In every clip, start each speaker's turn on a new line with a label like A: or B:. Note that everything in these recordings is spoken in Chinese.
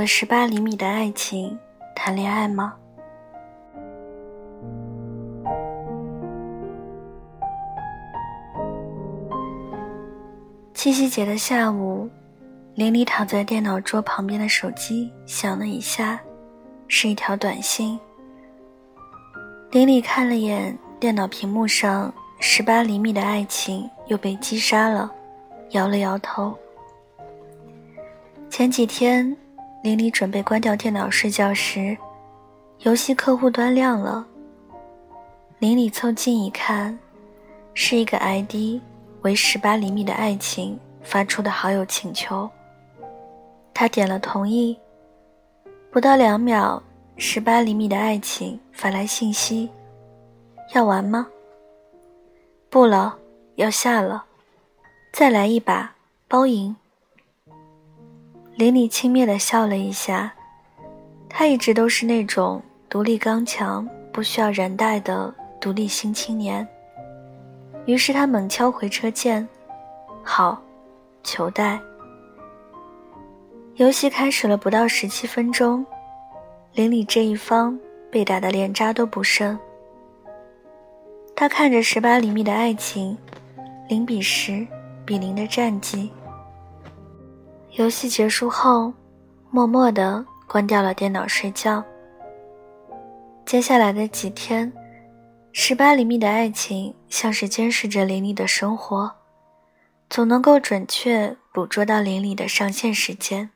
A: 和十八厘米的爱情谈恋爱吗？七夕节的下午，林里躺在电脑桌旁边的手机响了一下，是一条短信。林里看了眼电脑屏幕上“十八厘米的爱情又被击杀了”，摇了摇头。前几天，林里准备关掉电脑睡觉时，游戏客户端亮了。林里凑近一看，是一个 ID。为十八厘米的爱情发出的好友请求，他点了同意。不到两秒，十八厘米的爱情发来信息：“要玩吗？”“不了，要下了。”“再来一把，包赢。”林里轻蔑地笑了一下，他一直都是那种独立刚强、不需要人带的独立新青年。于是他猛敲回车键，好，求带。游戏开始了不到十七分钟，邻里这一方被打得连渣都不剩。他看着十八厘米的爱情，零比十比零的战绩。游戏结束后，默默地关掉了电脑睡觉。接下来的几天。十八厘米的爱情像是监视着林里的生活，总能够准确捕捉到林里的上线时间。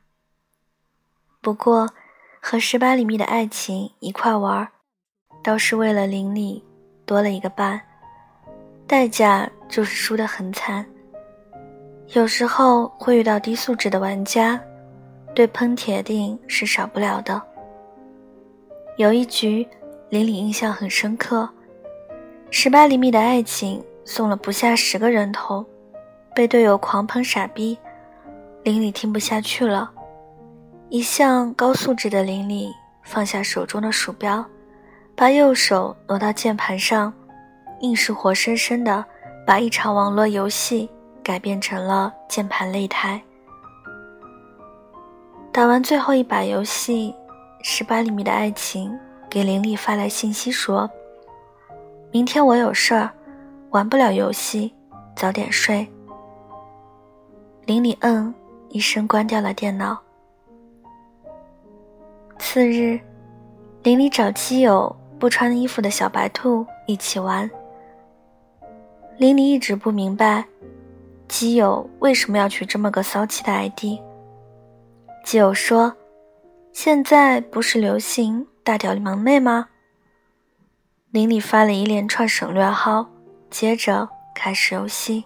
A: 不过，和十八厘米的爱情一块玩，倒是为了林里多了一个伴，代价就是输得很惨。有时候会遇到低素质的玩家，对喷铁定是少不了的。有一局，林里印象很深刻。十八厘米的爱情送了不下十个人头，被队友狂喷傻逼，林里听不下去了。一向高素质的林里放下手中的鼠标，把右手挪到键盘上，硬是活生生的把一场网络游戏改变成了键盘擂台。打完最后一把游戏，十八厘米的爱情给林里发来信息说。明天我有事儿，玩不了游戏，早点睡。林里嗯一声关掉了电脑。次日，林里找基友不穿衣服的小白兔一起玩。林里一直不明白，基友为什么要取这么个骚气的 ID。基友说：“现在不是流行大屌萌妹吗？”林里发了一连串省略号，接着开始游戏。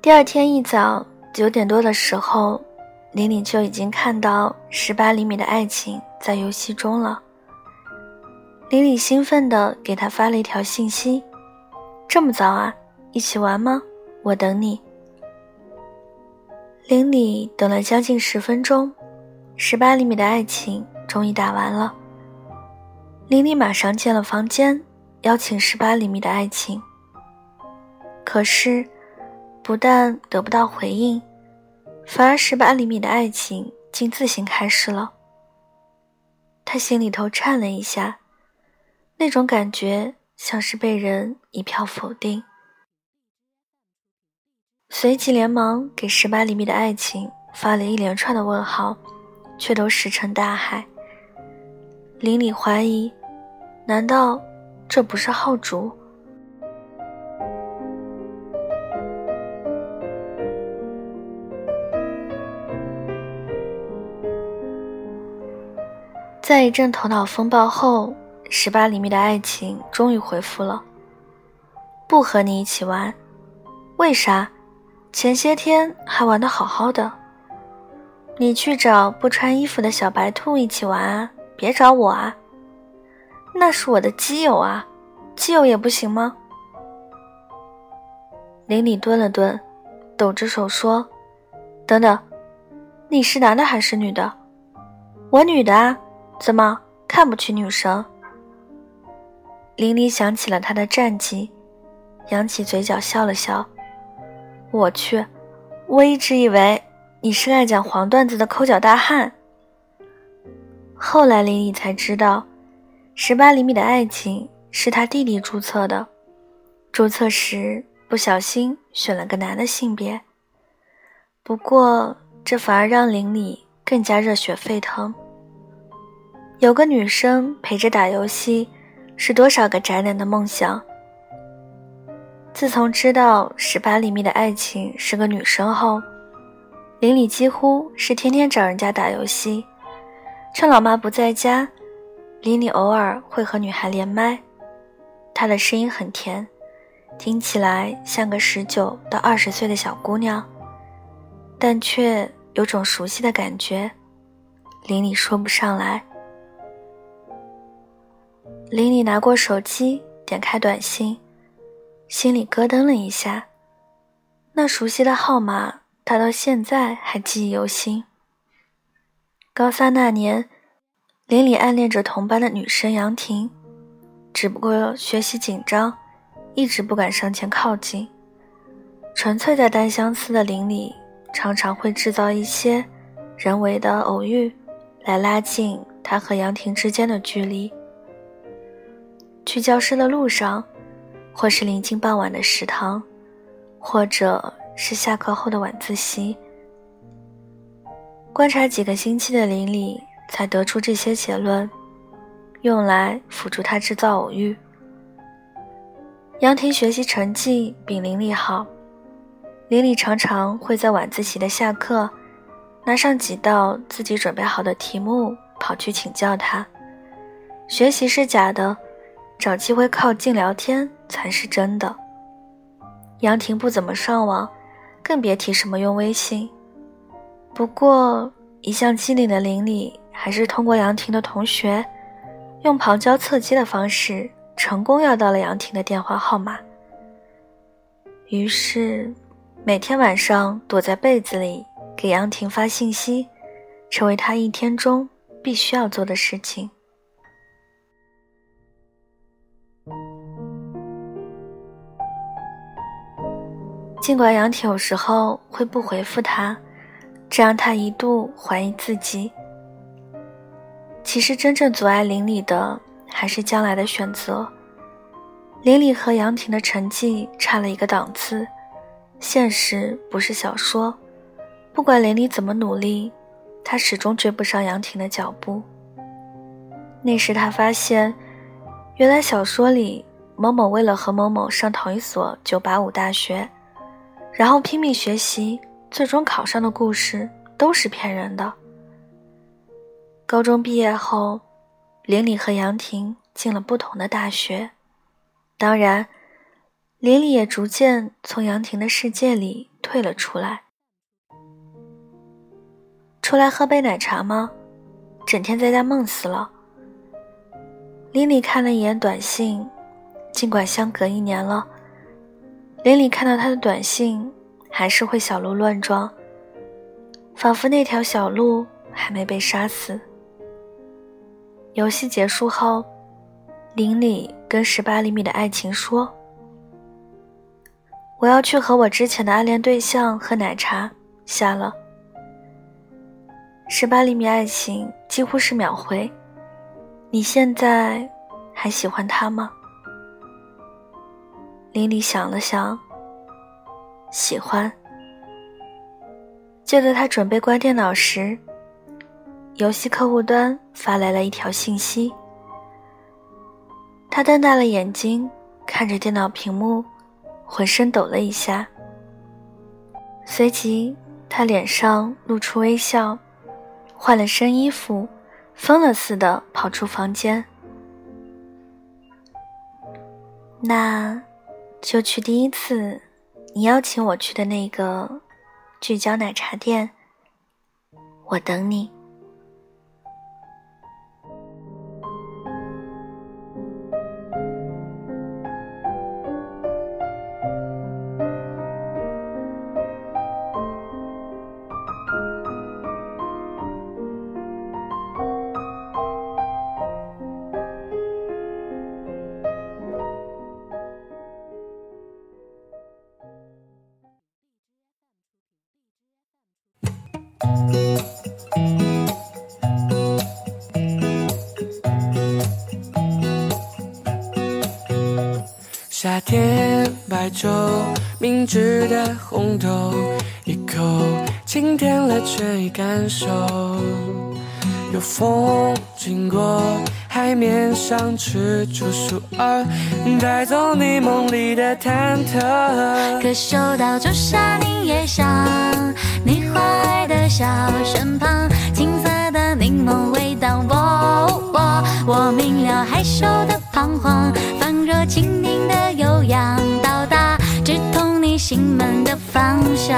A: 第二天一早九点多的时候，林里就已经看到十八厘米的爱情在游戏中了。林里兴奋地给他发了一条信息：“这么早啊，一起玩吗？我等你。”林里等了将近十分钟，十八厘米的爱情终于打完了。林里马上进了房间，邀请十八厘米的爱情。可是，不但得不到回应，反而十八厘米的爱情竟自行开始了。他心里头颤了一下，那种感觉像是被人一票否定。随即连忙给十八厘米的爱情发了一连串的问号，却都石沉大海。林里怀疑。难道这不是号主？在一阵头脑风暴后，十八厘米的爱情终于回复了：“不和你一起玩，为啥？前些天还玩的好好的。你去找不穿衣服的小白兔一起玩啊，别找我啊。”那是我的基友啊，基友也不行吗？林里顿了顿，抖着手说：“等等，你是男的还是女的？我女的啊，怎么看不起女生？”林里想起了他的战绩，扬起嘴角笑了笑：“我去，我一直以为你是爱讲黄段子的抠脚大汉。后来林里才知道，十八厘米的爱情是他弟弟注册的，注册时不小心选了个男的性别。不过这反而让林里更加热血沸腾。有个女生陪着打游戏，是多少个宅男的梦想。自从知道十八厘米的爱情是个女生后，林里几乎是天天找人家打游戏。趁老妈不在家，林里偶尔会和女孩连麦。她的声音很甜，听起来像个十九到二十岁的小姑娘，但却有种熟悉的感觉。林里说不上来。林里拿过手机，点开短信。心里咯噔了一下，那熟悉的号码，他到现在还记忆犹新。高三那年，林里暗恋着同班的女生杨婷，只不过学习紧张，一直不敢上前靠近。纯粹在单相思的林里，常常会制造一些人为的偶遇，来拉近他和杨婷之间的距离。去教室的路上。或是临近傍晚的食堂，或者是下课后的晚自习。观察几个星期的林里，才得出这些结论，用来辅助他制造偶遇。杨婷学习成绩比林里好，林里常常会在晚自习的下课，拿上几道自己准备好的题目跑去请教他。学习是假的。找机会靠近聊天才是真的。杨婷不怎么上网，更别提什么用微信。不过，一向机灵的林里还是通过杨婷的同学，用旁敲侧击的方式，成功要到了杨婷的电话号码。于是，每天晚上躲在被子里给杨婷发信息，成为他一天中必须要做的事情。尽管杨婷有时候会不回复他，这让他一度怀疑自己。其实真正阻碍林里的还是将来的选择。林里和杨婷的成绩差了一个档次，现实不是小说。不管林里怎么努力，他始终追不上杨婷的脚步。那时他发现，原来小说里某某为了和某某上同一所九八五大学。然后拼命学习，最终考上的故事都是骗人的。高中毕业后，林里和杨婷进了不同的大学，当然，林里也逐渐从杨婷的世界里退了出来。出来喝杯奶茶吗？整天在家闷死了。林里看了一眼短信，尽管相隔一年了。林里看到他的短信，还是会小鹿乱撞，仿佛那条小鹿还没被杀死。游戏结束后，林里跟十八厘米的爱情说：“我要去和我之前的暗恋对象喝奶茶。”下了。十八厘米爱情几乎是秒回：“你现在还喜欢他吗？”林里想了想，喜欢。就在他准备关电脑时，游戏客户端发来了一条信息。他瞪大了眼睛看着电脑屏幕，浑身抖了一下。随即，他脸上露出微笑，换了身衣服，疯了似的跑出房间。那。就去第一次你邀请我去的那个聚焦奶茶店，我等你。
B: 甜白粥，明治的红豆，一口清甜了倦意感受。有风经过海面上，吃出树儿，带走你梦里的忐忑。
C: 可嗅到朱砂柠叶香，你花爱的小身旁，青色的柠檬味道。我我我明了害羞的彷徨。仿若轻心门的方向。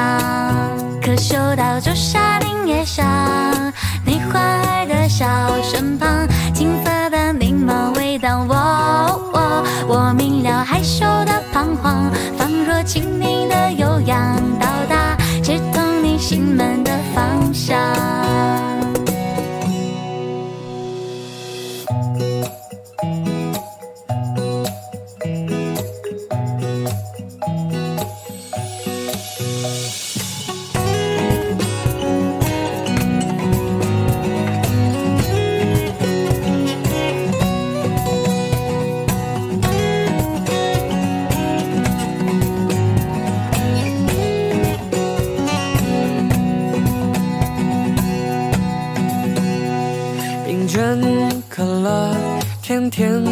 C: 可嗅到仲夏柠叶香，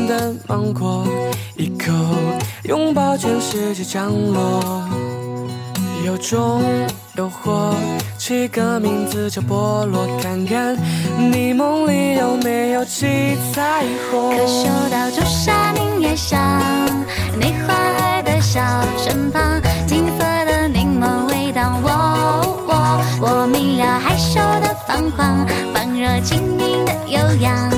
C: 的
B: 芒果，一口拥抱全世界降落。有种诱惑，起个名字叫菠萝，看看你梦里有没有七彩虹。
C: 可嗅到朱砂柠叶香，你花爱的笑身旁，金色的柠檬味道。我我我明了害羞的彷徨，仿若轻盈的悠扬。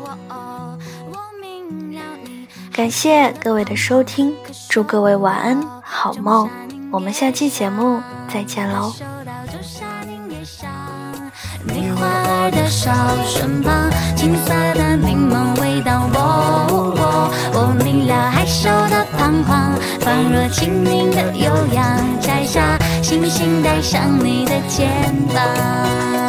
A: 感谢各位的收听，祝各位晚安，好梦。我们下期节目再见喽。
C: 你花儿的笑身旁，青涩的柠檬味道。我我我明了害羞的彷徨，仿若轻盈的悠扬，摘下星星戴上你的肩膀。